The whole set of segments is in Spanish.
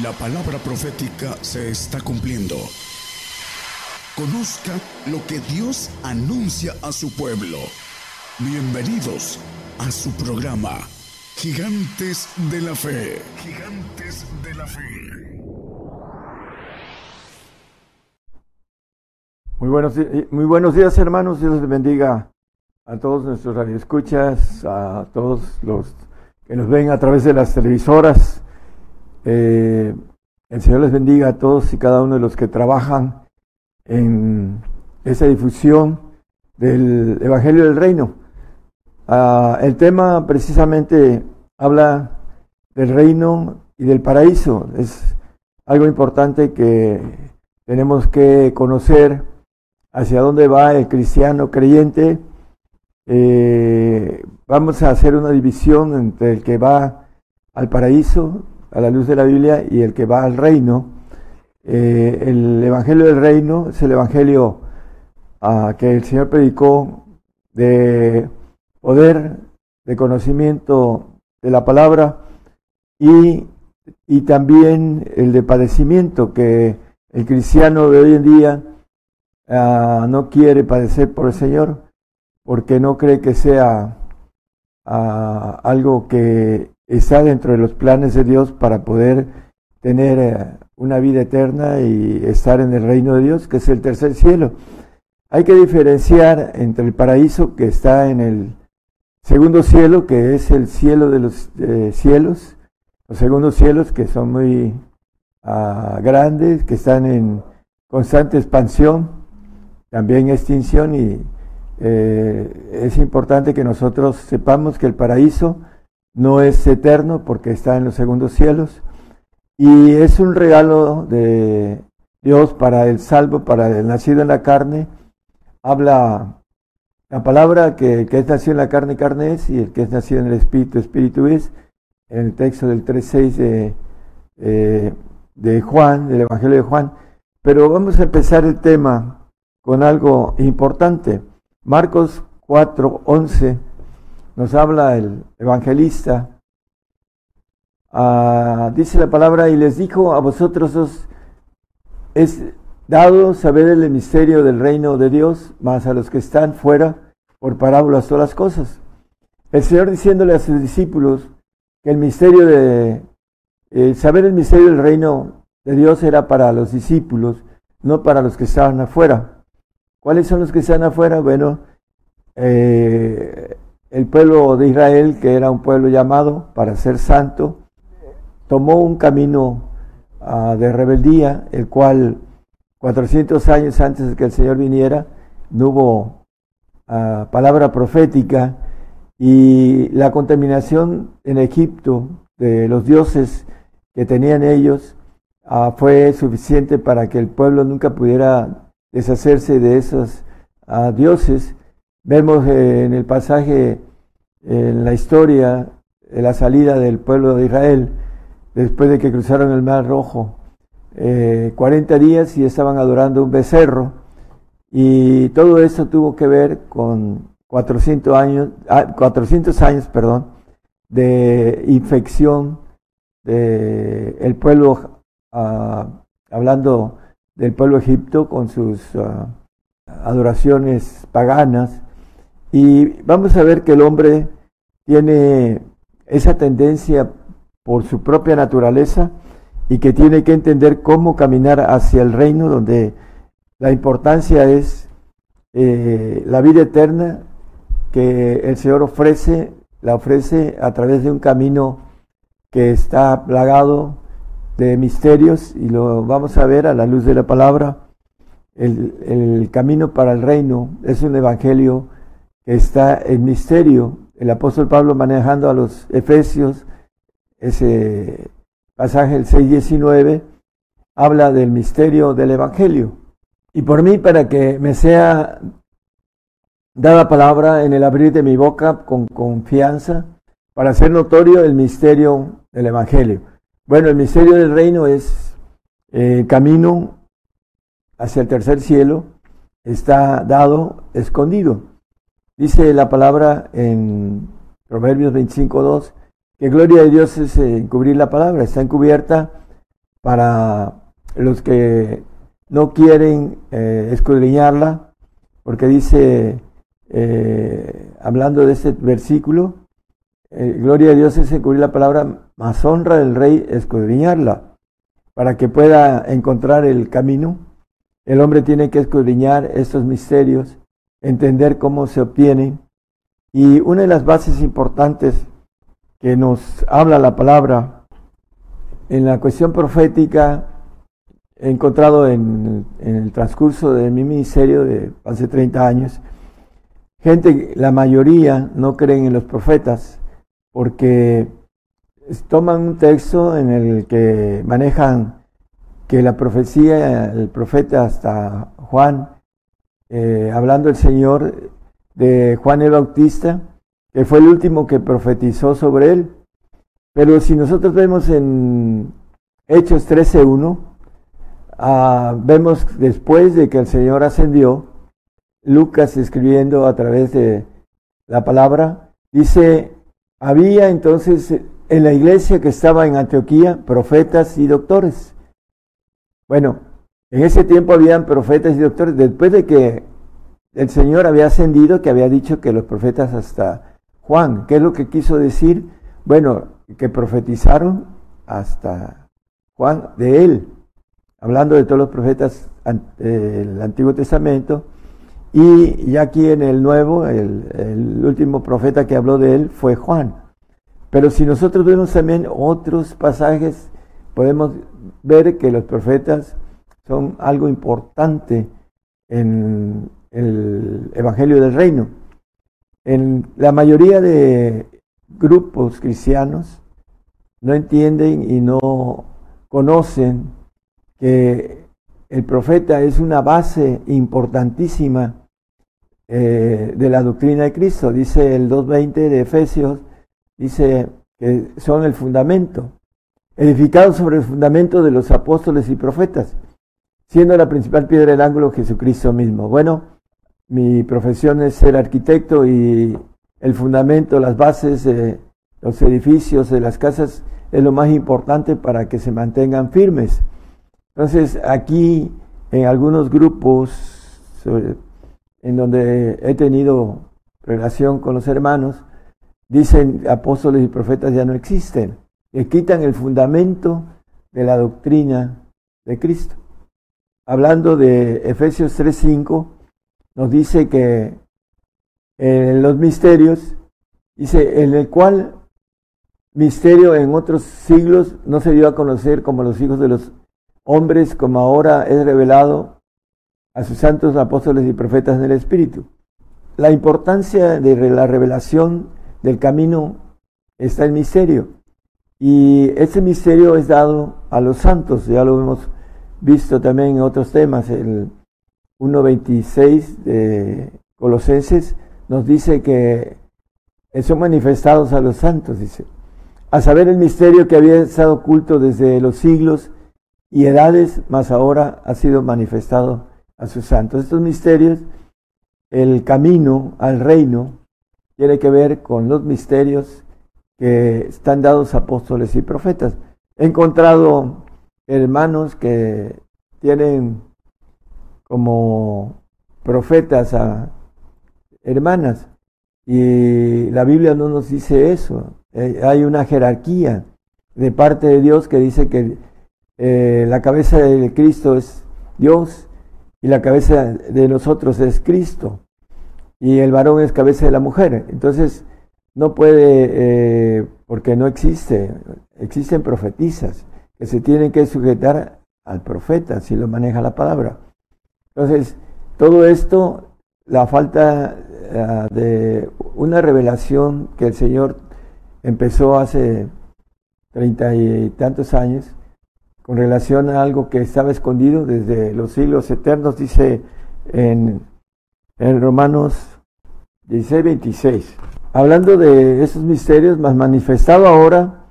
La palabra profética se está cumpliendo. Conozca lo que Dios anuncia a su pueblo. Bienvenidos a su programa, Gigantes de la Fe. Gigantes de la Fe. Muy buenos, muy buenos días hermanos, Dios les bendiga a todos nuestros radioescuchas, a todos los que nos ven a través de las televisoras eh, el Señor les bendiga a todos y cada uno de los que trabajan en esa difusión del Evangelio del Reino. Ah, el tema precisamente habla del reino y del paraíso. Es algo importante que tenemos que conocer hacia dónde va el cristiano creyente. Eh, vamos a hacer una división entre el que va al paraíso a la luz de la Biblia y el que va al reino. Eh, el Evangelio del Reino es el Evangelio ah, que el Señor predicó de poder, de conocimiento de la palabra y, y también el de padecimiento que el cristiano de hoy en día ah, no quiere padecer por el Señor porque no cree que sea ah, algo que está dentro de los planes de Dios para poder tener eh, una vida eterna y estar en el reino de Dios, que es el tercer cielo. Hay que diferenciar entre el paraíso que está en el segundo cielo, que es el cielo de los eh, cielos, los segundos cielos que son muy ah, grandes, que están en constante expansión, también extinción y eh, es importante que nosotros sepamos que el paraíso no es eterno porque está en los segundos cielos y es un regalo de Dios para el salvo, para el nacido en la carne. Habla la palabra que el que es nacido en la carne, carne es, y el que es nacido en el espíritu, espíritu es, en el texto del 3.6 de, eh, de Juan, del Evangelio de Juan. Pero vamos a empezar el tema con algo importante. Marcos 4.11 nos habla el evangelista, ah, dice la palabra, y les dijo a vosotros os es dado saber el misterio del reino de Dios, más a los que están fuera, por parábolas todas las cosas. El Señor diciéndole a sus discípulos que el misterio de, saber el misterio del reino de Dios era para los discípulos, no para los que estaban afuera. ¿Cuáles son los que están afuera? Bueno, eh, el pueblo de Israel, que era un pueblo llamado para ser santo, tomó un camino ah, de rebeldía, el cual 400 años antes de que el Señor viniera, no hubo ah, palabra profética y la contaminación en Egipto de los dioses que tenían ellos ah, fue suficiente para que el pueblo nunca pudiera deshacerse de esos dioses Vemos eh, en el pasaje, en la historia, de la salida del pueblo de Israel, después de que cruzaron el Mar Rojo, 40 eh, días y estaban adorando un becerro. Y todo eso tuvo que ver con 400 años, 400 ah, años perdón, de infección del el pueblo, ah, hablando del pueblo Egipto con sus ah, adoraciones paganas y vamos a ver que el hombre tiene esa tendencia por su propia naturaleza y que tiene que entender cómo caminar hacia el reino donde la importancia es eh, la vida eterna que el Señor ofrece, la ofrece a través de un camino que está plagado de misterios y lo vamos a ver a la luz de la palabra. El, el camino para el reino es un evangelio está el misterio. El apóstol Pablo manejando a los Efesios, ese pasaje, el 6.19, habla del misterio del Evangelio. Y por mí, para que me sea dada palabra en el abrir de mi boca con confianza, para hacer notorio el misterio del Evangelio. Bueno, el misterio del reino es el eh, camino hacia el tercer cielo, está dado, escondido. Dice la palabra en Proverbios 25.2 que gloria de Dios es encubrir la palabra, está encubierta para los que no quieren eh, escudriñarla, porque dice, eh, hablando de este versículo, eh, gloria a Dios es encubrir la palabra, más honra del rey escudriñarla, para que pueda encontrar el camino. El hombre tiene que escudriñar estos misterios, entender cómo se obtienen. Y una de las bases importantes que nos habla la palabra en la cuestión profética, he encontrado en, el transcurso de mi ministerio de hace 30 años, gente, la mayoría no creen en los profetas porque toman un texto en el que manejan que la profecía, el profeta hasta Juan, eh, hablando el Señor de Juan el Bautista, que fue el último que profetizó sobre él. Pero si nosotros vemos en Hechos 13.1, ah, vemos después de que el Señor ascendió, Lucas escribiendo a través de la palabra, dice, había entonces en la iglesia que estaba en Antioquía profetas y doctores. Bueno, en ese tiempo habían profetas y doctores, después de que el Señor había ascendido, que había dicho que los profetas hasta Juan, ¿qué es lo que quiso decir? Bueno, que profetizaron hasta Juan de él, hablando de todos los profetas del Antiguo Testamento, y ya aquí en el Nuevo, el, último profeta que habló de él fue Juan. Pero si nosotros vemos también otros pasajes, podemos ver que los profetas son algo importante en el Evangelio del Reino. En la mayoría de grupos cristianos no entienden y no conocen que el profeta es una base importantísima eh, de la doctrina de Cristo. Dice el 2.20 de Efesios, dice que son el fundamento, edificados sobre el fundamento de los apóstoles y profetas, siendo la principal piedra del ángulo Jesucristo mismo. Bueno, mi profesión es ser arquitecto y el fundamento, las bases de los edificios, de las casas, es lo más importante para que se mantengan firmes. Entonces, aquí en algunos grupos, en donde he tenido relación con los hermanos, dicen apóstoles y profetas ya no existen, que quitan el fundamento de la doctrina de Cristo. Hablando de Efesios 3:5, nos dice que en los misterios, dice, en el cual misterio en otros siglos no se dio a conocer como los hijos de los hombres, como ahora es revelado a sus santos apóstoles y profetas en el Espíritu. La importancia de la revelación del camino está el misterio. Y ese misterio es dado a los santos, ya lo hemos visto también en otros temas. El 1.26 de Colosenses nos dice que son manifestados a los santos, dice, a saber el misterio que había estado oculto desde los siglos y edades, mas ahora ha sido manifestado a sus santos. Estos misterios, el camino al reino, tiene que ver con los misterios que están dados apóstoles y profetas. He encontrado hermanos que tienen como profetas a hermanas y la Biblia no nos dice eso. Eh, hay una jerarquía de parte de Dios que dice que eh, la cabeza de Cristo es Dios y la cabeza de nosotros es Cristo y el varón es cabeza de la mujer. Entonces, no puede, eh, porque no existe, existen profetizas que se tienen que sujetar al profeta, si lo maneja la palabra. Entonces, todo esto, la falta eh, de una revelación que el Señor empezó hace treinta y tantos años, con relación a algo que estaba escondido desde los siglos eternos, dice en, en Romanos 16, 26. Hablando de esos misterios, más manifestado ahora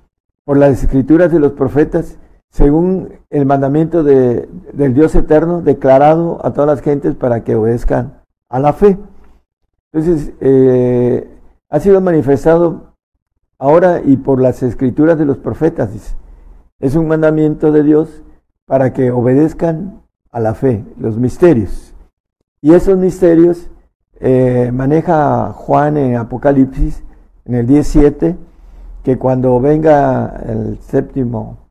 por las escrituras de los profetas, según el mandamiento de, del Dios eterno, declarado a todas las gentes para que obedezcan a la fe. Entonces, eh, ha sido manifestado ahora y por las escrituras de los profetas. Es un mandamiento de Dios para que obedezcan a la fe, los misterios. Y esos misterios eh, maneja Juan en Apocalipsis, en el 17, que cuando venga el séptimo,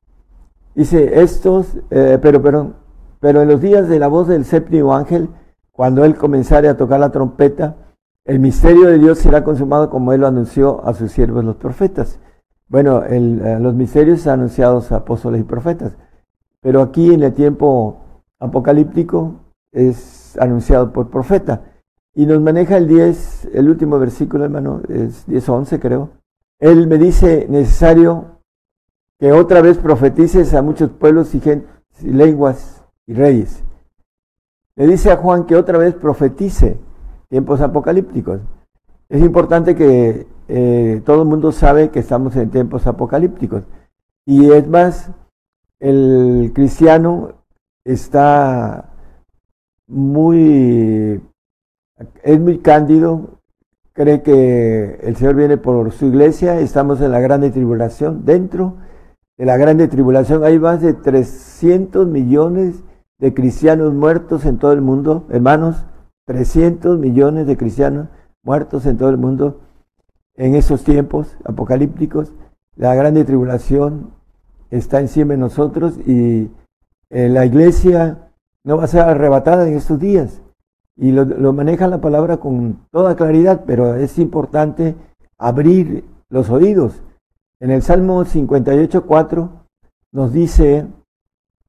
dice estos, eh, pero, pero, pero en los días de la voz del séptimo ángel, cuando él comenzare a tocar la trompeta, el misterio de Dios será consumado como Él lo anunció a sus siervos los profetas. Bueno, eh, los misterios anunciados a apóstoles y profetas. Pero aquí en el tiempo apocalíptico es anunciado por profeta. Y nos maneja el 10, el último versículo, hermano, es 10 11 creo. Él me dice, necesario que otra vez profetices a muchos pueblos y, gente, y lenguas y reyes. Le dice a Juan que otra vez profetice tiempos apocalípticos. Es importante que eh, todo el mundo sabe que estamos en tiempos apocalípticos. Y es más, el cristiano está muy, es muy cándido, cree que el Señor viene por su iglesia, estamos en la grande tribulación. Dentro de la grande tribulación hay más de 300 millones de cristianos muertos en todo el mundo, hermanos, 300 millones de cristianos muertos en todo el mundo en esos tiempos apocalípticos. La grande tribulación está encima de nosotros y eh, la iglesia no va a ser arrebatada en estos días. Y lo, maneja la palabra con toda claridad, pero es importante abrir los oídos. En el Salmo 58.4 nos dice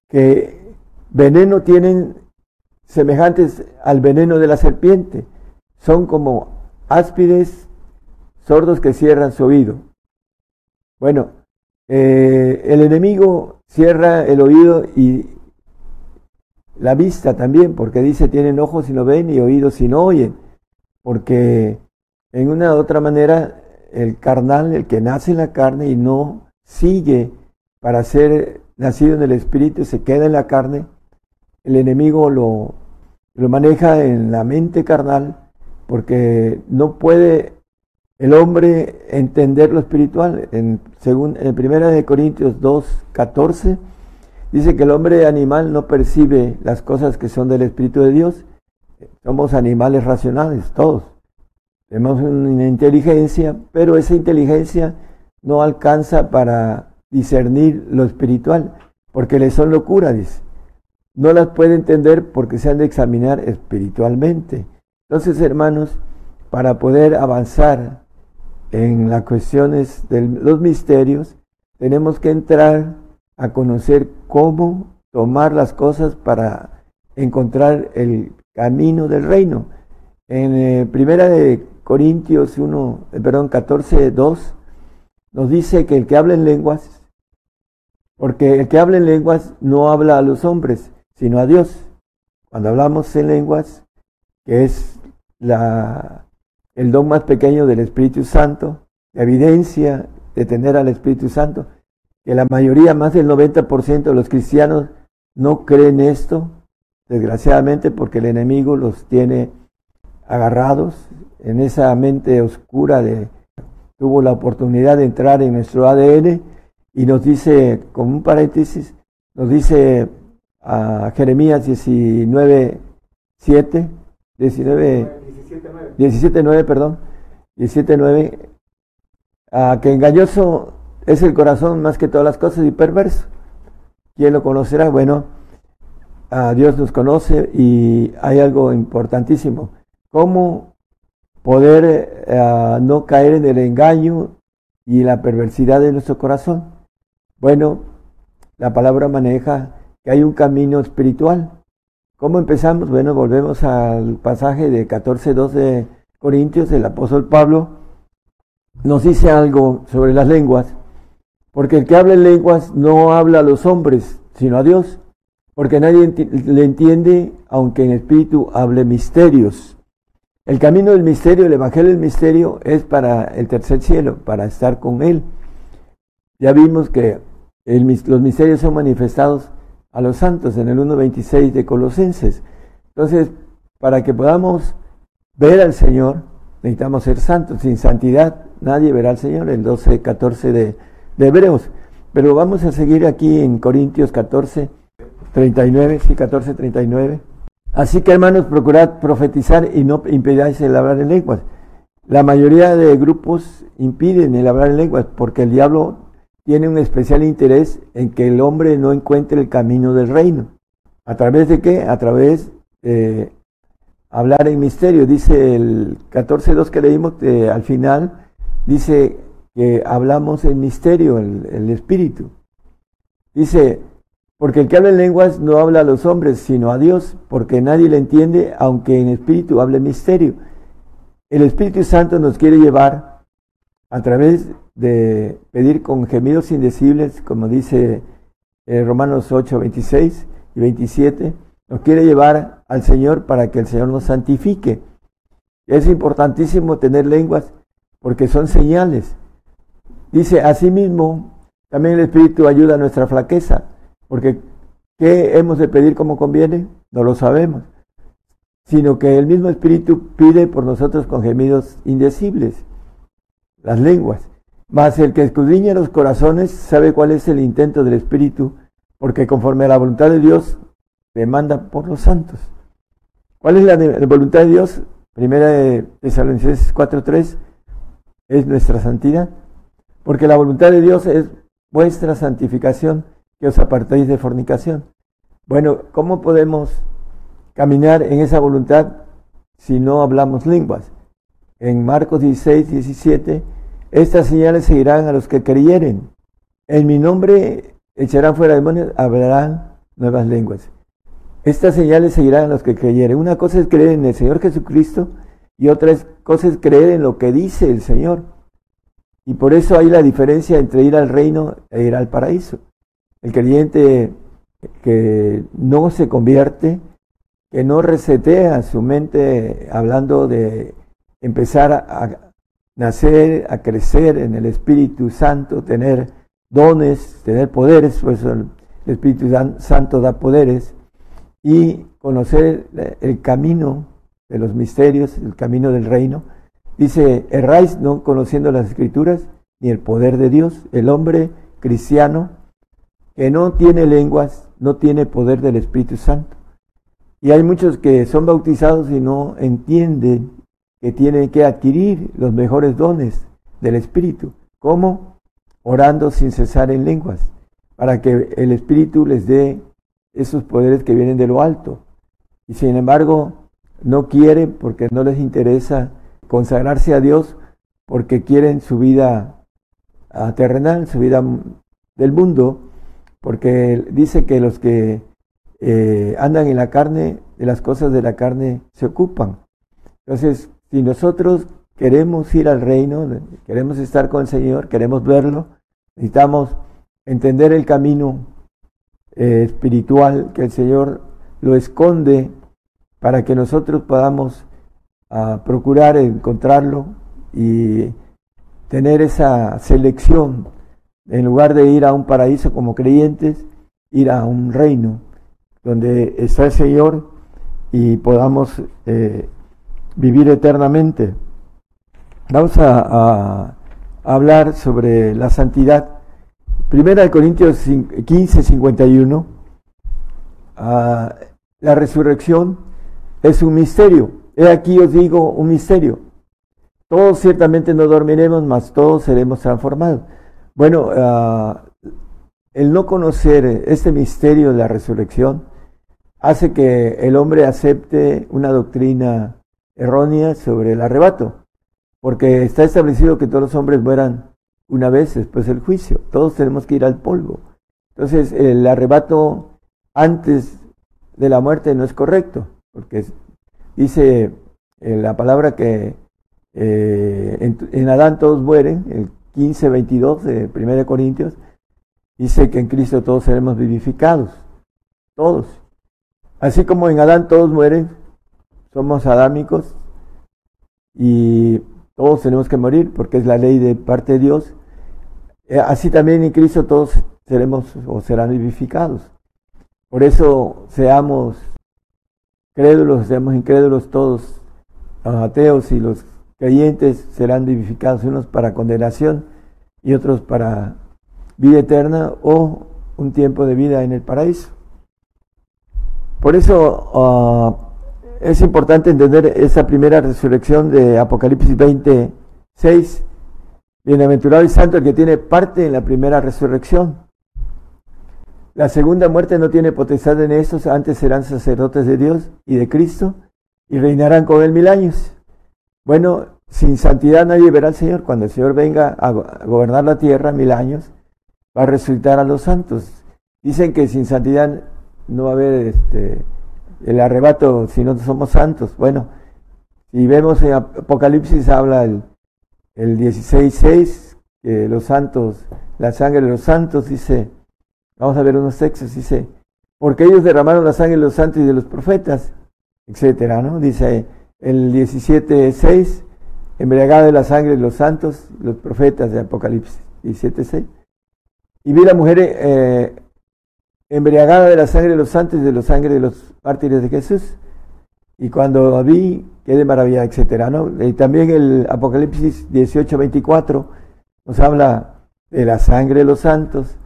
que veneno tienen semejantes al veneno de la serpiente. Son como áspides sordos que cierran su oído. Bueno, eh, el enemigo cierra el oído y la vista también, porque dice tienen ojos y no ven y oídos y no oyen, porque en una u otra manera el carnal, el que nace en la carne y no sigue para ser nacido en el espíritu, se queda en la carne, el enemigo lo lo maneja en la mente carnal porque no puede el hombre entender lo espiritual. En, según, en primera de Corintios 2, 14, dice que el hombre animal no percibe las cosas que son del Espíritu de Dios. Somos animales racionales, todos. Tenemos una inteligencia, pero esa inteligencia no alcanza para discernir lo espiritual, porque le son locura, no las puede entender porque se han de examinar espiritualmente. Entonces, hermanos, para poder avanzar en las cuestiones de los misterios, tenemos que entrar a conocer cómo tomar las cosas para encontrar el camino del reino. En eh, primera de Corintios 1, eh, perdón, 14, 2, nos dice que el que habla en lenguas, porque el que habla en lenguas no habla a los hombres, sino a Dios. Cuando hablamos en lenguas, que es la, el don más pequeño del Espíritu Santo, la evidencia de tener al Espíritu Santo, que la mayoría, más del 90% de los cristianos no creen esto, desgraciadamente porque el enemigo los tiene agarrados en esa mente oscura de tuvo la oportunidad de entrar en nuestro ADN y nos dice, como un paréntesis, nos dice a Jeremías 19, 7, 19, 17, 9, perdón, 17, 9, a que engañoso es el corazón más que todas las cosas y perverso. ¿Quién lo conocerá? Bueno, Dios nos conoce y hay algo importantísimo. ¿Cómo poder eh, no caer en el engaño y la perversidad de nuestro corazón? Bueno, la palabra maneja que hay un camino espiritual. ¿Cómo empezamos? Bueno, volvemos al pasaje de 14.2 de Corintios, el apóstol Pablo nos dice algo sobre las lenguas, porque el que habla en lenguas no habla a los hombres, sino a Dios, porque nadie le entiende, aunque en espíritu hable misterios. El camino del misterio, el evangelio del misterio, es para el tercer cielo, para estar con Él. Ya vimos que los misterios son manifestados a los santos en el 1.26 de Colosenses. Entonces, para que podamos ver al Señor, necesitamos ser santos. Sin santidad nadie verá al Señor, el 12.14 de, de Hebreos. Pero vamos a seguir aquí en Corintios 14, 39, sí, 14, 39. Así que hermanos, procurad profetizar y no impidáis el hablar en lenguas. La mayoría de grupos impiden el hablar en lenguas porque el diablo tiene un especial interés en que el hombre no encuentre el camino del reino. ¿A través de qué? A través de hablar en misterio. Dice el 14.2 que leímos, que al final dice que hablamos en misterio, el, el Espíritu. Dice, porque el que habla en lenguas no habla a los hombres, sino a Dios, porque nadie le entiende, aunque en espíritu hable misterio. El Espíritu Santo nos quiere llevar a través de pedir con gemidos indecibles, como dice eh, Romanos 8, 26 y 27, nos quiere llevar al Señor para que el Señor nos santifique. Es importantísimo tener lenguas porque son señales. Dice, asimismo, también el Espíritu ayuda a nuestra flaqueza, porque ¿qué hemos de pedir como conviene? No lo sabemos, sino que el mismo Espíritu pide por nosotros con gemidos indecibles, las lenguas. Mas el que escudriña los corazones sabe cuál es el intento del Espíritu, porque conforme a la voluntad de Dios demanda por los santos. ¿Cuál es la, voluntad de Dios? Primera de Tesalonicenses 4.3 es nuestra santidad. Porque la voluntad de Dios es vuestra santificación, que os apartéis de fornicación. Bueno, ¿cómo podemos caminar en esa voluntad si no hablamos lenguas? En Marcos 16, 17, estas señales seguirán a los que creyeren. En mi nombre echarán fuera demonios, hablarán nuevas lenguas. Estas señales seguirán a los que creyeren. Una cosa es creer en el Señor Jesucristo y otra cosa es creer en lo que dice el Señor. Y por eso hay la diferencia entre ir al reino e ir al paraíso. El creyente que no se convierte, que no resetea su mente hablando de empezar a nacer, a crecer en el Espíritu Santo, tener dones, tener poderes, pues el Espíritu Santo da poderes, y conocer el camino de los misterios, el camino del reino. Dice, erráis no conociendo las escrituras ni el poder de Dios. El hombre cristiano que no tiene lenguas, no tiene poder del Espíritu Santo. Y hay muchos que son bautizados y no entienden que tienen que adquirir los mejores dones del Espíritu. ¿Cómo? Orando sin cesar en lenguas, para que el Espíritu les dé esos poderes que vienen de lo alto. Y sin embargo, no quieren porque no les interesa consagrarse a Dios, porque quieren su vida terrenal, su vida del mundo, porque dice que los que eh, andan en la carne, de las cosas de la carne se ocupan. Entonces, si nosotros queremos ir al reino, queremos estar con el Señor, queremos verlo, necesitamos entender el camino eh, espiritual que el Señor lo esconde para que nosotros podamos ah, procurar encontrarlo y tener esa selección en lugar de ir a un paraíso como creyentes, ir a un reino donde está el Señor y podamos eh, vivir eternamente. Vamos a, hablar sobre la santidad. Primera de Corintios 15, 51. Ah, la resurrección es un misterio. He aquí os digo un misterio. Todos ciertamente no dormiremos, mas todos seremos transformados. Bueno, ah, el no conocer este misterio de la resurrección hace que el hombre acepte una doctrina errónea sobre el arrebato, porque está establecido que todos los hombres mueran una vez después del juicio, todos tenemos que ir al polvo. Entonces, el arrebato antes de la muerte no es correcto, porque dice eh, la palabra que eh, en, Adán todos mueren, el 15, 22 de 1 Corintios, dice que en Cristo todos seremos vivificados, todos. Así como en Adán todos mueren, somos adámicos y todos tenemos que morir porque es la ley de parte de Dios. Eh, así también en Cristo todos seremos o serán vivificados. Por eso seamos crédulos, seamos incrédulos todos, los ateos y los creyentes serán vivificados, unos para condenación y otros para vida eterna o un tiempo de vida en el paraíso. Por eso ah, es importante entender esa primera resurrección de Apocalipsis 26. Bienaventurado y santo el que tiene parte en la primera resurrección. La segunda muerte no tiene potestad en estos, antes serán sacerdotes de Dios y de Cristo y reinarán con él mil años. Bueno, sin santidad nadie verá al Señor. Cuando el Señor venga a gobernar la tierra mil años, va a resucitar a los santos. Dicen que sin santidad no va a haber este, el arrebato si no somos santos. Bueno, si vemos en Apocalipsis habla el, el 16.6, que los santos, la sangre de los santos, dice, vamos a ver unos textos, dice, porque ellos derramaron la sangre de los santos y de los profetas, etcétera, ¿no? Dice el 17.6, embriagada de la sangre de los santos, los profetas de Apocalipsis 17.6. Y vi la mujer eh, embriagada de la sangre de los santos y de la sangre de los mártires de Jesús. Y cuando vi, quedé maravillada, etcétera, ¿no? Y también el Apocalipsis 18.24 nos habla de la sangre de los santos.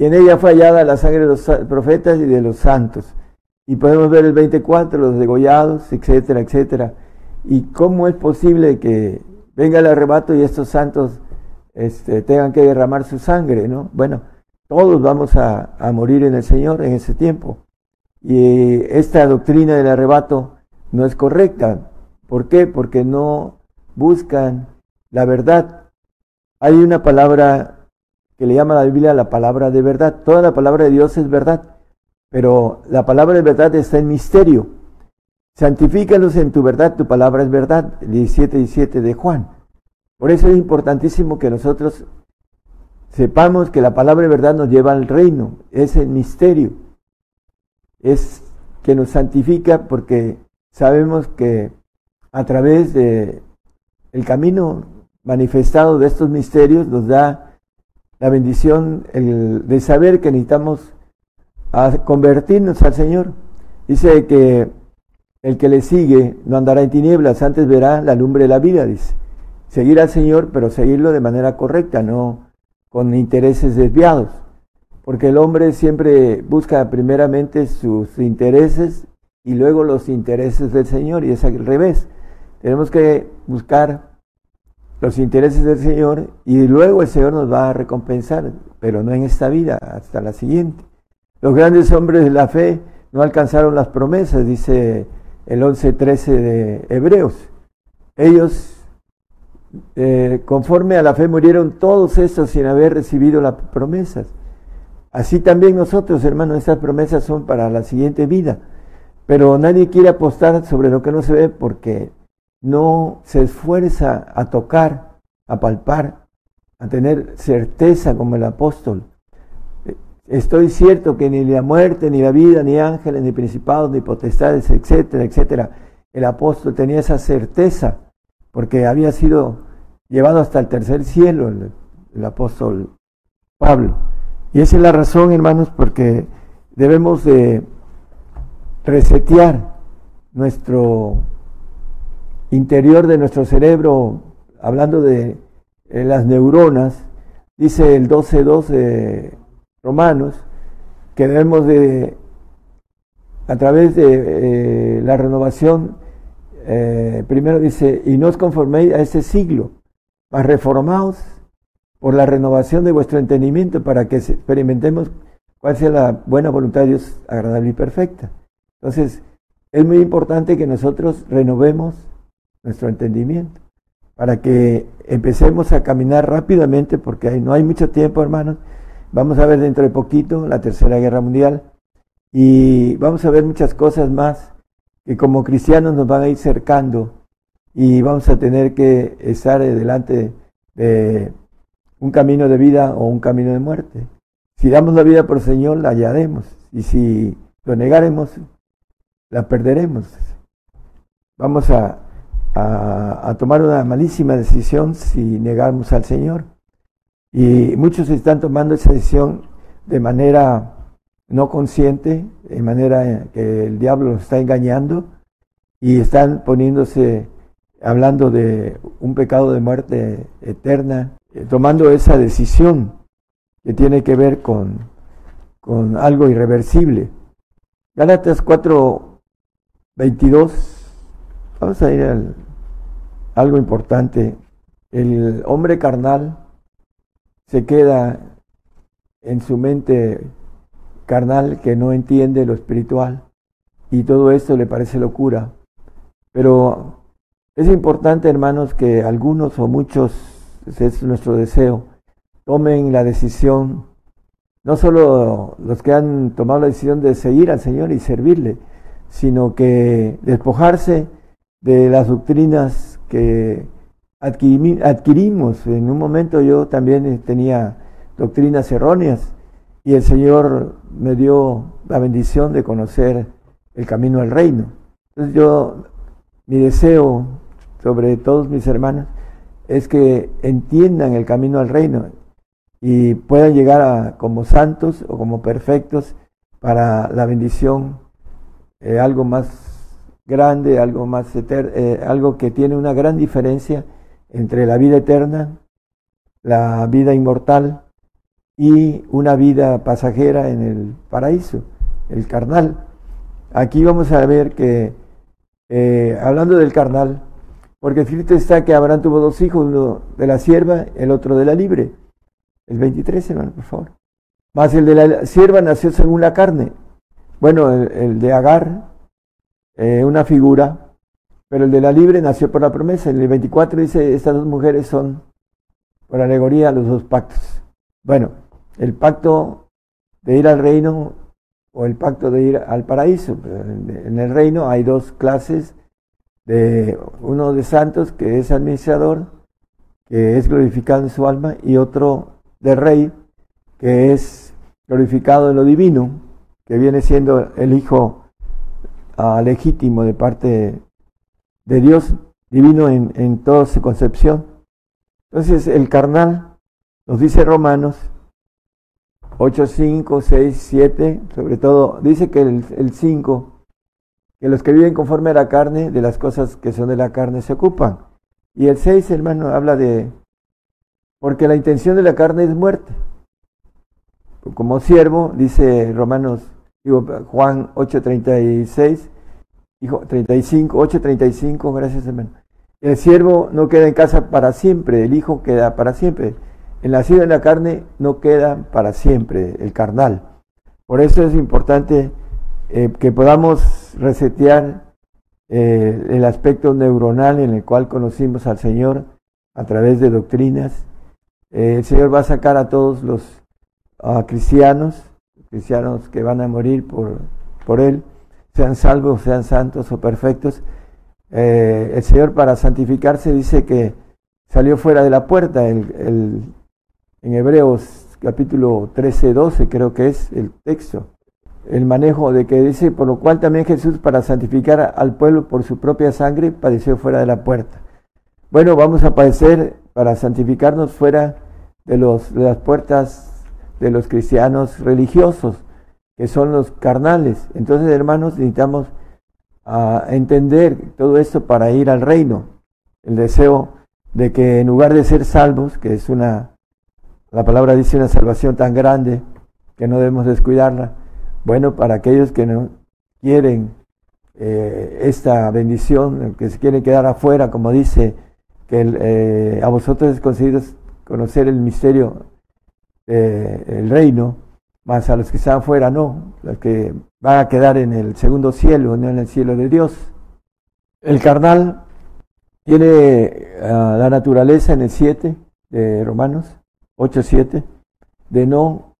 Y en ella fue hallada la sangre de los profetas y de los santos. Y podemos ver el 24, los degollados, etcétera, etcétera. Y cómo es posible que venga el arrebato y estos santos este, tengan que derramar su sangre, ¿no? Bueno, todos vamos a, morir en el Señor en ese tiempo. Y esta doctrina del arrebato no es correcta. ¿Por qué? Porque no buscan la verdad. Hay una palabra que le llama la Biblia la palabra de verdad. Toda la palabra de Dios es verdad, pero la palabra de verdad está en misterio. Santifícalos en tu verdad, tu palabra es verdad. 17, 17 de Juan. Por eso es importantísimo que nosotros sepamos que la palabra de verdad nos lleva al reino, es el misterio, es que nos santifica porque sabemos que a través de el camino manifestado de estos misterios nos da la bendición de saber que necesitamos convertirnos al Señor. Dice que el que le sigue no andará en tinieblas, antes verá la lumbre de la vida, dice. Seguir al Señor, pero seguirlo de manera correcta, no con intereses desviados, porque el hombre siempre busca primeramente sus intereses y luego los intereses del Señor, y es al revés. Tenemos que buscar los intereses del Señor y luego el Señor nos va a recompensar, pero no en esta vida, hasta la siguiente. Los grandes hombres de la fe no alcanzaron las promesas, dice el 11.13 de Hebreos. Ellos eh, conforme a la fe murieron todos estos sin haber recibido las promesas. Así también nosotros, hermanos, estas promesas son para la siguiente vida. Pero nadie quiere apostar sobre lo que no se ve porque no se esfuerza a tocar, a palpar, a tener certeza como el apóstol. Estoy cierto que ni la muerte, ni la vida, ni ángeles, ni principados, ni potestades, etcétera, etcétera. El apóstol tenía esa certeza porque había sido llevado hasta el tercer cielo el, apóstol Pablo. Y esa es la razón, hermanos, porque debemos de resetear nuestro interior de nuestro cerebro, hablando de eh, las neuronas, dice el 12.2 de Romanos, que debemos de, a través de eh, la renovación, eh, primero dice, y no os conforméis a este siglo, mas reformaos por la renovación de vuestro entendimiento para que experimentemos cuál sea la buena voluntad de Dios agradable y perfecta. Entonces, es muy importante que nosotros renovemos nuestro entendimiento para que empecemos a caminar rápidamente porque no hay mucho tiempo, hermanos. Vamos a ver dentro de poquito la Tercera Guerra Mundial y vamos a ver muchas cosas más que como cristianos nos van a ir cercando y vamos a tener que estar delante de un camino de vida o un camino de muerte. Si damos la vida por el Señor, la hallaremos. Y si lo negaremos, la perderemos. Vamos a, a, tomar una malísima decisión si negamos al Señor. Y muchos están tomando esa decisión de manera no consciente, de manera que el diablo los está engañando y están poniéndose, hablando de un pecado de muerte eterna, eh, tomando esa decisión que tiene que ver con, con algo irreversible. Gálatas 4, 22, vamos a ir al algo importante. El hombre carnal se queda en su mente carnal que no entiende lo espiritual y todo esto le parece locura. Pero es importante, hermanos, que algunos o muchos, es nuestro deseo, tomen la decisión, no solo los que han tomado la decisión de seguir al Señor y servirle, sino que despojarse de las doctrinas que adquirimos. En un momento yo también tenía doctrinas erróneas y el Señor me dio la bendición de conocer el camino al reino. Entonces yo, mi deseo sobre todos mis hermanos es que entiendan el camino al reino y puedan llegar a, como santos o como perfectos para la bendición, eh, algo más grande, algo más eterno, eh, algo que tiene una gran diferencia entre la vida eterna, la vida inmortal y una vida pasajera en el paraíso, el carnal. Aquí vamos a ver que, eh, hablando del carnal, porque escrito está que Abraham tuvo dos hijos, uno de la sierva, el otro de la libre. El 23, hermano, por favor. Más el de la sierva nació según la carne. Bueno, el de Agar eh, una figura, pero el de la libre nació por la promesa. En el 24 dice, estas dos mujeres son, por alegoría, los dos pactos. Bueno, el pacto de ir al reino o el pacto de ir al paraíso. En el reino hay dos clases, de uno de santos, que es administrador, que es glorificado en su alma, y otro de rey, que es glorificado en lo divino, que viene siendo el Hijo legítimo de parte de Dios divino en, en toda su concepción. Entonces el carnal, nos dice Romanos 8, 5, 6, 7, sobre todo, dice que el 5, que los que viven conforme a la carne, de las cosas que son de la carne se ocupan. Y el 6, hermano, habla de, porque la intención de la carne es muerte. Como siervo, dice Romanos Digo, Juan 8:36, hijo 35, 8:35, gracias hermano. El siervo no queda en casa para siempre, el hijo queda para siempre. El nacido en la carne no queda para siempre, el carnal. Por eso es importante eh, que podamos resetear eh, el aspecto neuronal en el cual conocimos al Señor a través de doctrinas. Eh, el Señor va a sacar a todos los ah, cristianos cristianos que van a morir por, por Él, sean salvos, sean santos o perfectos. Eh, el Señor para santificarse dice que salió fuera de la puerta. El, en Hebreos capítulo 13, 12 creo que es el texto. El manejo de que dice, por lo cual también Jesús para santificar al pueblo por su propia sangre padeció fuera de la puerta. Bueno, vamos a padecer para santificarnos fuera de, los, de las puertas de los cristianos religiosos, que son los carnales. Entonces, hermanos, necesitamos ah, entender todo esto para ir al reino. El deseo de que en lugar de ser salvos, que es una, la palabra dice una salvación tan grande que no debemos descuidarla, bueno, para aquellos que no quieren eh, esta bendición, que se quieren quedar afuera, como dice, que eh, a vosotros es concedido conocer el misterio eh, el reino, más a los que están fuera no, los que van a quedar en el segundo cielo, no en el cielo de Dios. El carnal tiene ah, la naturaleza en el 7 de Romanos, 8-7, de no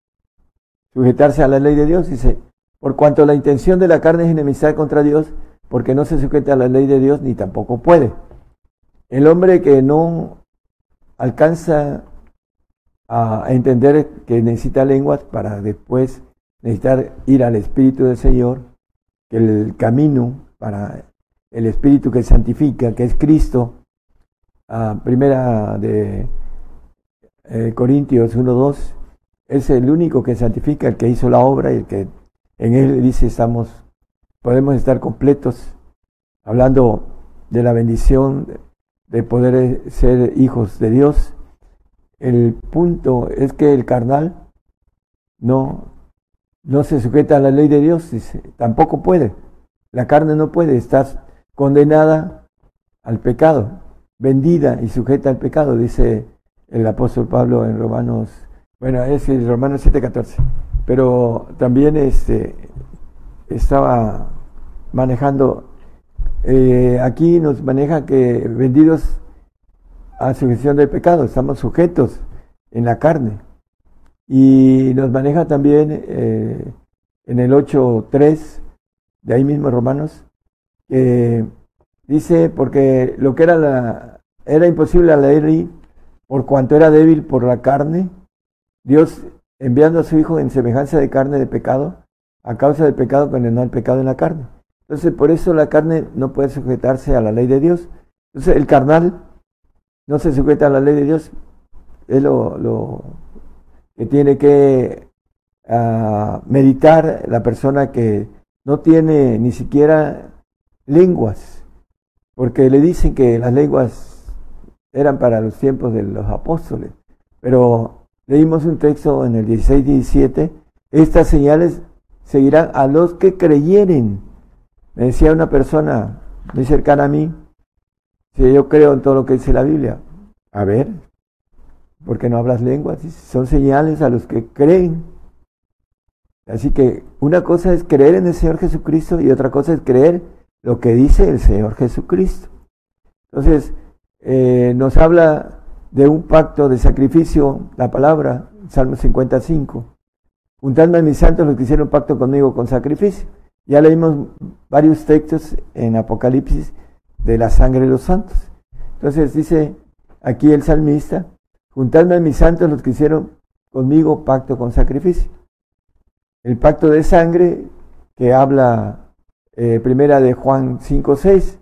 sujetarse a la ley de Dios, dice, por cuanto la intención de la carne es enemistad contra Dios, porque no se sujeta a la ley de Dios ni tampoco puede. El hombre que no alcanza a entender que necesita lenguas para después necesitar ir al Espíritu del Señor, que el camino para el Espíritu que santifica, que es Cristo, primera de eh, Corintios 1.2, es el único que santifica, el que hizo la obra y el que en él dice estamos, podemos estar completos, hablando de la bendición de poder ser hijos de Dios el punto es que el carnal no, no se sujeta a la ley de Dios, dice, tampoco puede. La carne no puede, está condenada al pecado, vendida y sujeta al pecado, dice el apóstol Pablo en Romanos, bueno, es el Romanos 7:14, pero también este, estaba manejando, eh, aquí nos maneja que vendidos a sujeción del pecado, estamos sujetos en la carne. Y nos maneja también eh, en el 8.3, de ahí mismo Romanos, que dice, porque lo que era la, era imposible a la ley, por cuanto era débil por la carne, Dios enviando a su Hijo en semejanza de carne de pecado, a causa del pecado condenó el pecado en la carne. Entonces, por eso la carne no puede sujetarse a la ley de Dios. Entonces, el carnal no se sujeta a la ley de Dios. Es lo, que tiene que ah, meditar la persona que no tiene ni siquiera lenguas, porque le dicen que las lenguas eran para los tiempos de los apóstoles, pero leímos un texto en el 16 17, estas señales seguirán a los que creyeren. Me decía una persona muy cercana a mí, si yo creo en todo lo que dice la Biblia, a ver, porque no hablas lenguas, son señales a los que creen. Así que una cosa es creer en el Señor Jesucristo y otra cosa es creer lo que dice el Señor Jesucristo. Entonces, eh, nos habla de un pacto de sacrificio, la palabra, Salmo 55. Juntadme a mis santos los que hicieron pacto conmigo con sacrificio. Ya leímos varios textos en Apocalipsis de la sangre de los santos. Entonces dice aquí el salmista, Juntadme a mis santos los que hicieron conmigo pacto con sacrificio. El pacto de sangre que habla eh, primera de Juan 5.6,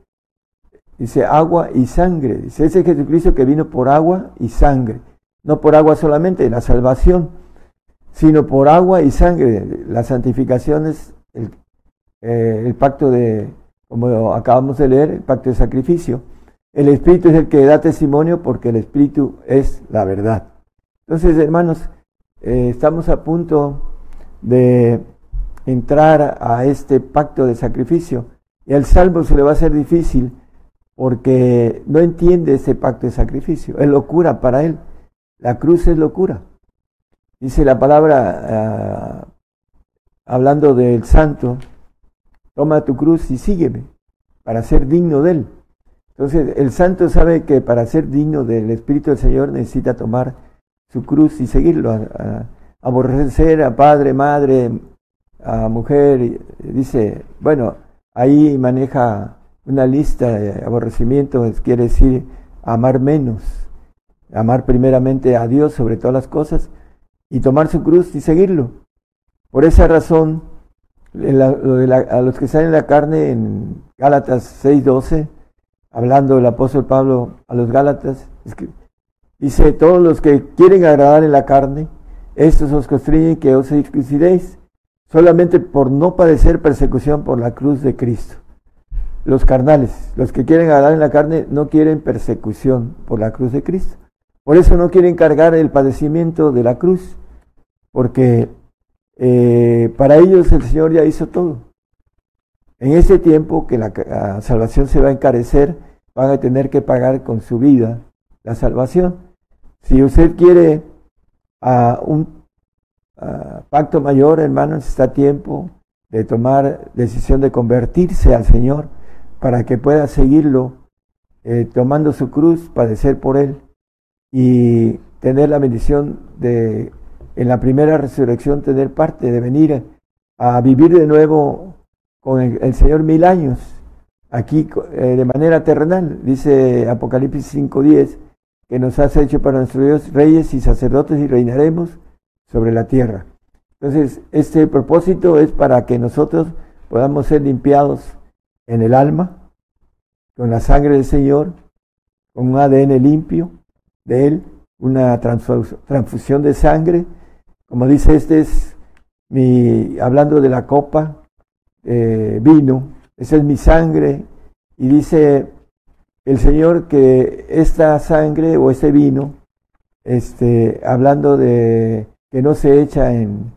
dice agua y sangre. Dice, ese Jesucristo que vino por agua y sangre. No por agua solamente, la salvación, sino por agua y sangre. La santificación es el, eh, el pacto de, como acabamos de leer, el pacto de sacrificio. El Espíritu es el que da testimonio porque el Espíritu es la verdad. Entonces, hermanos, eh, estamos a punto de entrar a este pacto de sacrificio. Y al salvo se le va a hacer difícil porque no entiende ese pacto de sacrificio. Es locura para él. La cruz es locura. Dice la palabra, ah, hablando del santo, toma tu cruz y sígueme para ser digno de él. Entonces, el santo sabe que para ser digno del Espíritu del Señor necesita tomar su cruz y seguirlo, aborrecer a padre, madre, a mujer. Dice, bueno, ahí maneja una lista de aborrecimientos, quiere decir amar menos, amar primeramente a Dios sobre todas las cosas y tomar su cruz y seguirlo. Por esa razón, a los que salen la carne en Gálatas 6:12, hablando el apóstol Pablo a los Gálatas, dice, todos los que quieren agradar en la carne, estos os constriñen que os exquisiréis solamente por no padecer persecución por la cruz de Cristo. Los carnales, los que quieren agradar en la carne, no quieren persecución por la cruz de Cristo. Por eso no quieren cargar el padecimiento de la cruz, porque eh, para ellos el Señor ya hizo todo. En ese tiempo que la, salvación se va a encarecer, van a tener que pagar con su vida la salvación. Si usted quiere a un pacto mayor, hermanos, está tiempo de tomar decisión de convertirse al Señor para que pueda seguirlo eh, tomando su cruz, padecer por Él y tener la bendición de en la primera resurrección tener parte, de venir a vivir de nuevo con el, Señor mil años, aquí eh, de manera terrenal, dice Apocalipsis 5.10, que nos has hecho para nuestro Dios reyes y sacerdotes y reinaremos sobre la tierra. Entonces, este propósito es para que nosotros podamos ser limpiados en el alma, con la sangre del Señor, con un ADN limpio de Él, una transfusión de sangre. Como dice este es mi, hablando de la copa, eh, vino, esa es mi sangre, y dice el Señor que esta sangre o este vino, este, hablando de que no se echa en,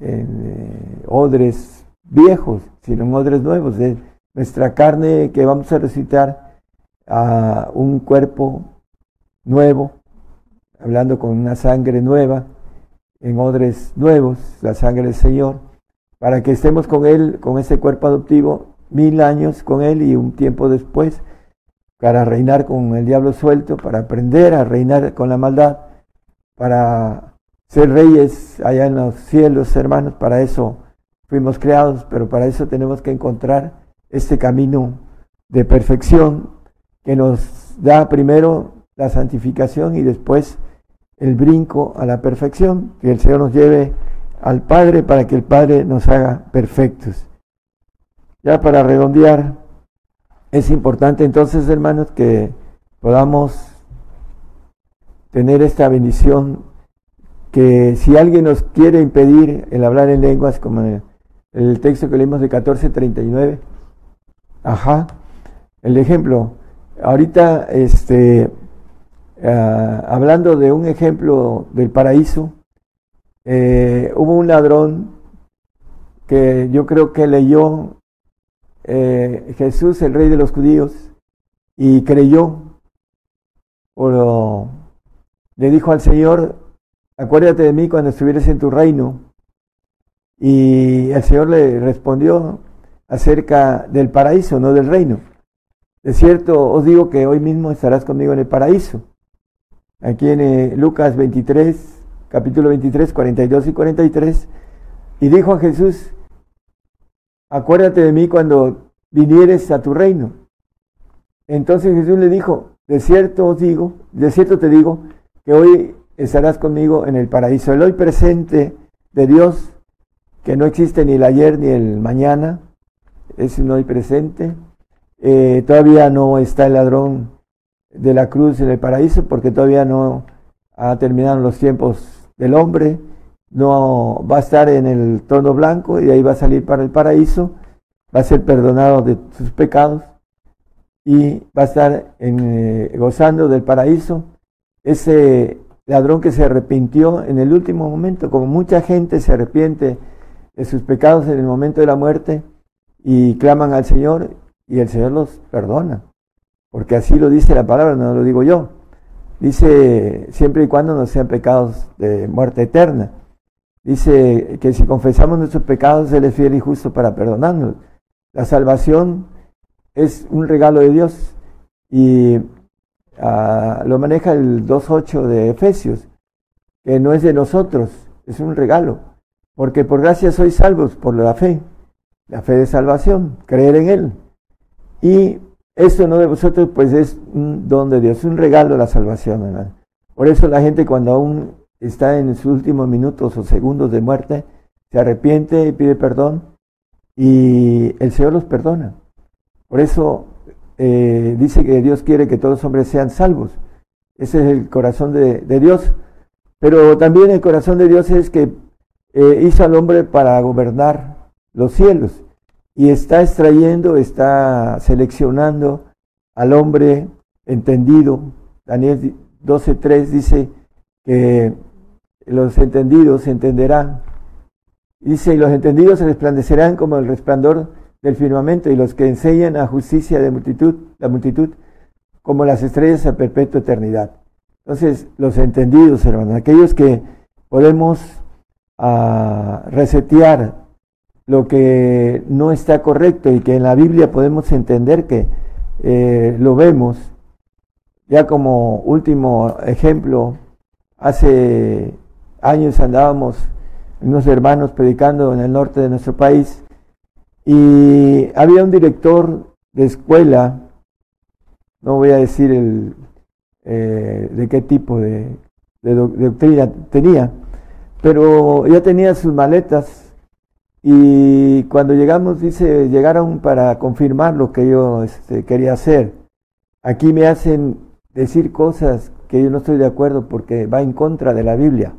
en odres viejos, sino en odres nuevos. De nuestra carne que vamos a recitar a un cuerpo nuevo, hablando con una sangre nueva, en odres nuevos, la sangre del Señor, para que estemos con Él, con ese cuerpo adoptivo, mil años con Él y un tiempo después, para reinar con el diablo suelto, para aprender a reinar con la maldad, para ser reyes allá en los cielos, hermanos, para eso fuimos creados, pero para eso tenemos que encontrar este camino de perfección que nos da primero la santificación y después el brinco a la perfección, que el Señor nos lleve al Padre para que el Padre nos haga perfectos. Ya para redondear, es importante entonces, hermanos, que podamos tener esta bendición, que si alguien nos quiere impedir el hablar en lenguas, como el texto que leímos de 1439, ajá, el ejemplo, ahorita este, Ah, hablando de un ejemplo del paraíso, eh, hubo un ladrón que yo creo que leyó eh, Jesús, el rey de los judíos, y creyó, o le dijo al Señor, acuérdate de mí cuando estuvieras en tu reino. Y el Señor le respondió acerca del paraíso, no del reino. De cierto os digo que hoy mismo estarás conmigo en el paraíso aquí en eh, Lucas 23, capítulo 23, 42 y 43, y dijo a Jesús, acuérdate de mí cuando vinieres a tu reino. Entonces Jesús le dijo, de cierto os digo, de cierto te digo, que hoy estarás conmigo en el paraíso. El hoy presente de Dios, que no existe ni el ayer ni el mañana, es un hoy presente. Eh, todavía no está el ladrón de la cruz en el paraíso, porque todavía no ha terminado los tiempos del hombre, no va a estar en el trono blanco y ahí va a salir para el paraíso, va a ser perdonado de sus pecados y va a estar eh, gozando del paraíso. Ese ladrón que se arrepintió en el último momento, como mucha gente se arrepiente de sus pecados en el momento de la muerte y claman al Señor y el Señor los perdona porque así lo dice la palabra, no lo digo yo. Dice, siempre y cuando no sean pecados de muerte eterna. Dice que si confesamos nuestros pecados, Él es fiel y justo para perdonarnos. La salvación es un regalo de Dios y ah, lo maneja el 2.8 de Efesios, que no es de nosotros, es un regalo. Porque por gracia sois salvos por la fe, la fe de salvación, creer en Él. Y esto no de vosotros, pues es un don de Dios, un regalo de la salvación, hermano. Por eso la gente cuando aún está en sus últimos minutos o segundos de muerte, se arrepiente y pide perdón y el Señor los perdona. Por eso eh, dice que Dios quiere que todos los hombres sean salvos. Ese es el corazón de, Dios. Pero también el corazón de Dios es que eh, hizo al hombre para gobernar los cielos y está extrayendo, está seleccionando al hombre entendido. Daniel 12.3 dice que los entendidos entenderán. Dice, y los entendidos resplandecerán como el resplandor del firmamento, y los que enseñan a justicia de multitud, la multitud, como las estrellas a perpetua eternidad. Entonces, los entendidos, hermanos, aquellos que podemos ah, resetear lo que no está correcto y que en la Biblia podemos entender que eh, lo vemos. Ya como último ejemplo, hace años andábamos unos hermanos predicando en el norte de nuestro país y había un director de escuela, no voy a decir el, eh, de qué tipo de, de doctrina tenía, pero ya tenía sus maletas y cuando llegamos, dice, llegaron para confirmar lo que yo este, quería hacer. Aquí me hacen decir cosas que yo no estoy de acuerdo porque va en contra de la Biblia.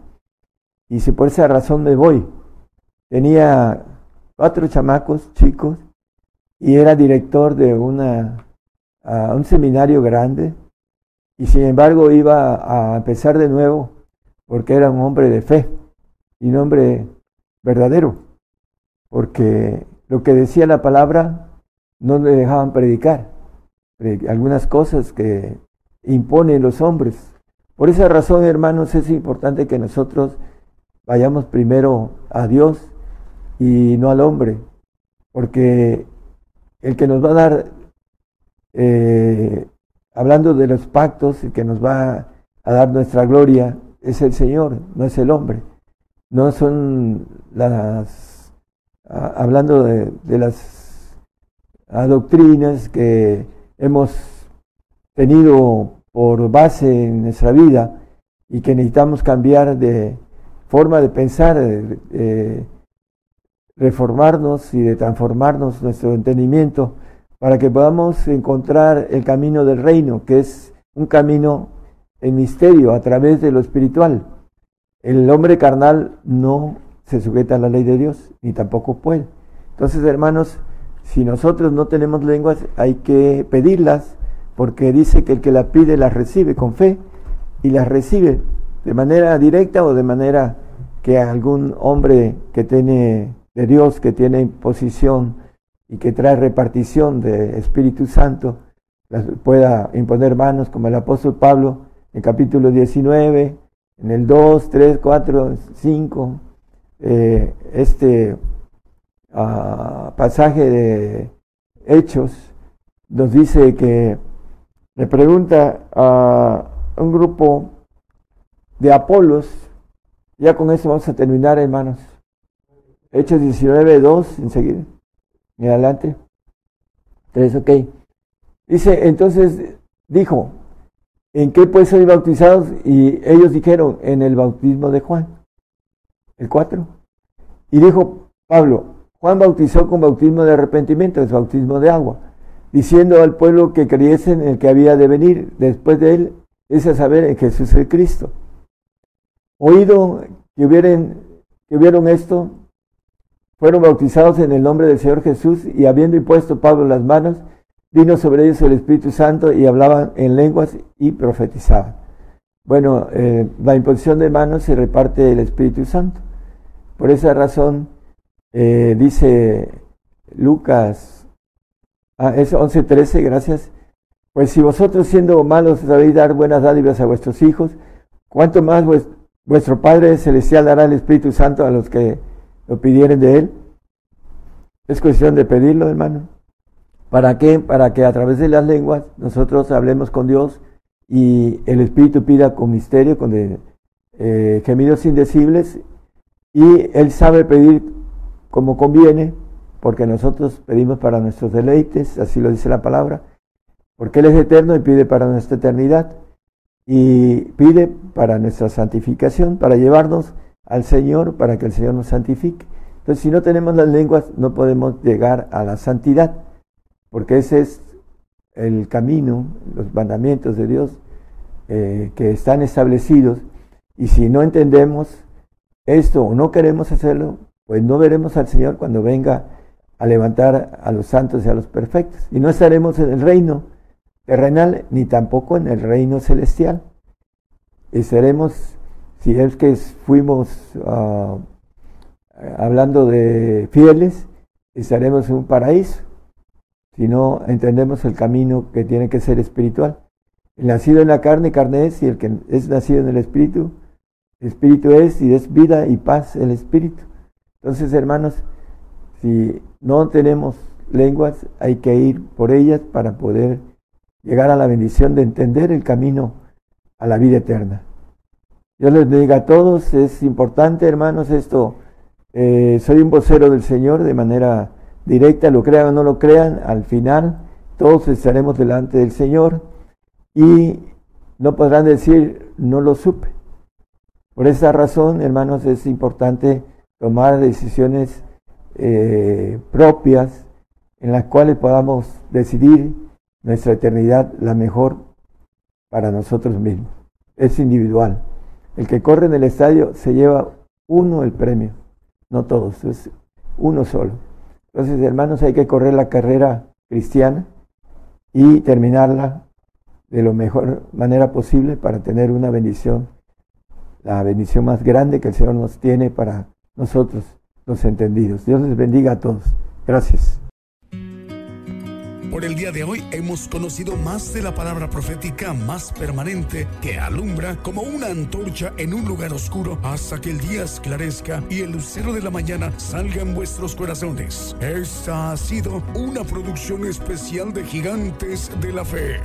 Y si por esa razón me voy. Tenía cuatro chamacos chicos y era director de una, un seminario grande. Y sin embargo iba a empezar de nuevo porque era un hombre de fe y un hombre verdadero, porque lo que decía la palabra no le dejaban predicar, algunas cosas que imponen los hombres. Por esa razón, hermanos, es importante que nosotros vayamos primero a Dios y no al hombre, porque el que nos va a dar, eh, hablando de los pactos, el que nos va a dar nuestra gloria es el Señor, no es el hombre. No son las, hablando de, las doctrinas que hemos tenido por base en nuestra vida y que necesitamos cambiar de forma de pensar, de, reformarnos y de transformarnos nuestro entendimiento para que podamos encontrar el camino del reino, que es un camino en misterio a través de lo espiritual. El hombre carnal no se sujeta a la ley de Dios, ni tampoco puede. Entonces, hermanos, si nosotros no tenemos lenguas, hay que pedirlas, porque dice que el que la pide las recibe con fe y las recibe de manera directa o de manera que algún hombre que tiene de Dios, que tiene imposición y que trae repartición de Espíritu Santo, las pueda imponer manos como el apóstol Pablo en capítulo 19, en el 2, 3, 4, 5, este uh, pasaje de Hechos nos dice que le pregunta a un grupo de Apolos, ya con eso vamos a terminar hermanos, Hechos 19, 2, enseguida, y adelante, 3, ok. Dice, entonces dijo, ¿En qué pues soy bautizados? Y ellos dijeron, en el bautismo de Juan. El 4. Y dijo Pablo, Juan bautizó con bautismo de arrepentimiento, es bautismo de agua, diciendo al pueblo que creyesen en el que había de venir después de él, es a saber en Jesús el Cristo. Oído que hubieran, que esto, fueron bautizados en el nombre del Señor Jesús y habiendo impuesto Pablo las manos, Vino sobre ellos el Espíritu Santo y hablaban en lenguas y profetizaban. Bueno, eh, la imposición de manos se reparte el Espíritu Santo. Por esa razón, eh, dice Lucas, ah, es 11.13, gracias. Pues si vosotros siendo malos sabéis dar buenas dádivas a vuestros hijos, ¿cuánto más vuestro Padre Celestial dará el Espíritu Santo a los que lo pidieren de Él? Es cuestión de pedirlo, hermano. ¿Para qué? Para que a través de las lenguas nosotros hablemos con Dios y el Espíritu pida con misterio, con eh, gemidos indecibles, y Él sabe pedir como conviene, porque nosotros pedimos para nuestros deleites, así lo dice la palabra, porque Él es eterno y pide para nuestra eternidad, y pide para nuestra santificación, para llevarnos al Señor, para que el Señor nos santifique. Entonces, si no tenemos las lenguas, no podemos llegar a la santidad porque ese es el camino, los mandamientos de Dios eh, que están establecidos, y si no entendemos esto o no queremos hacerlo, pues no veremos al Señor cuando venga a levantar a los santos y a los perfectos, y no estaremos en el reino terrenal ni tampoco en el reino celestial. Y seremos, si es que fuimos ah, hablando de fieles, estaremos en un paraíso si no entendemos el camino que tiene que ser espiritual. El nacido en la carne, carne es, y el que es nacido en el espíritu, espíritu es, y es vida y paz el espíritu. Entonces, hermanos, si no tenemos lenguas, hay que ir por ellas para poder llegar a la bendición de entender el camino a la vida eterna. Dios les bendiga a todos, es importante, hermanos, esto. Eh, soy un vocero del Señor de manera directa, lo crean o no lo crean, al final todos estaremos delante del Señor y no podrán decir, no lo supe. Por esa razón, hermanos, es importante tomar decisiones eh, propias en las cuales podamos decidir nuestra eternidad la mejor para nosotros mismos. Es individual. El que corre en el estadio se lleva uno el premio, no todos, es uno solo. Entonces, hermanos, hay que correr la carrera cristiana y terminarla de la mejor manera posible para tener una bendición, la bendición más grande que el Señor nos tiene para nosotros, los entendidos. Dios les bendiga a todos. Gracias. Por el día de hoy hemos conocido más de la palabra profética más permanente que alumbra como una antorcha en un lugar oscuro hasta que el día esclarezca y el lucero de la mañana salga en vuestros corazones. Esta ha sido una producción especial de Gigantes de la Fe.